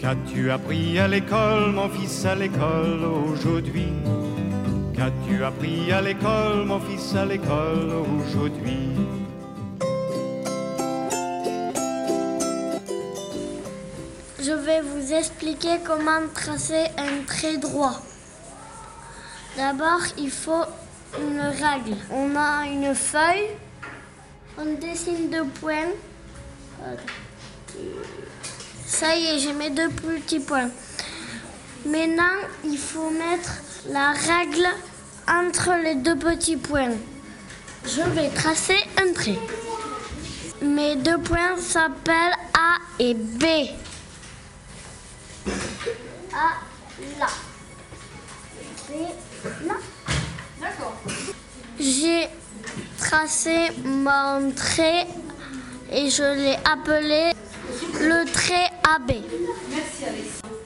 Qu'as-tu appris à l'école, mon fils, à l'école aujourd'hui? Qu'as-tu appris à l'école, mon fils, à l'école aujourd'hui? Je vais vous expliquer comment tracer un trait droit. D'abord, il faut une règle. On a une feuille, on dessine deux points. Ça y est, j'ai mes deux petits points. Maintenant, il faut mettre la règle entre les deux petits points. Je vais tracer un trait. Mes deux points s'appellent A et B. A, là. B, là. D'accord. J'ai tracé mon trait et je l'ai appelé le trait AB. Merci Alexandre.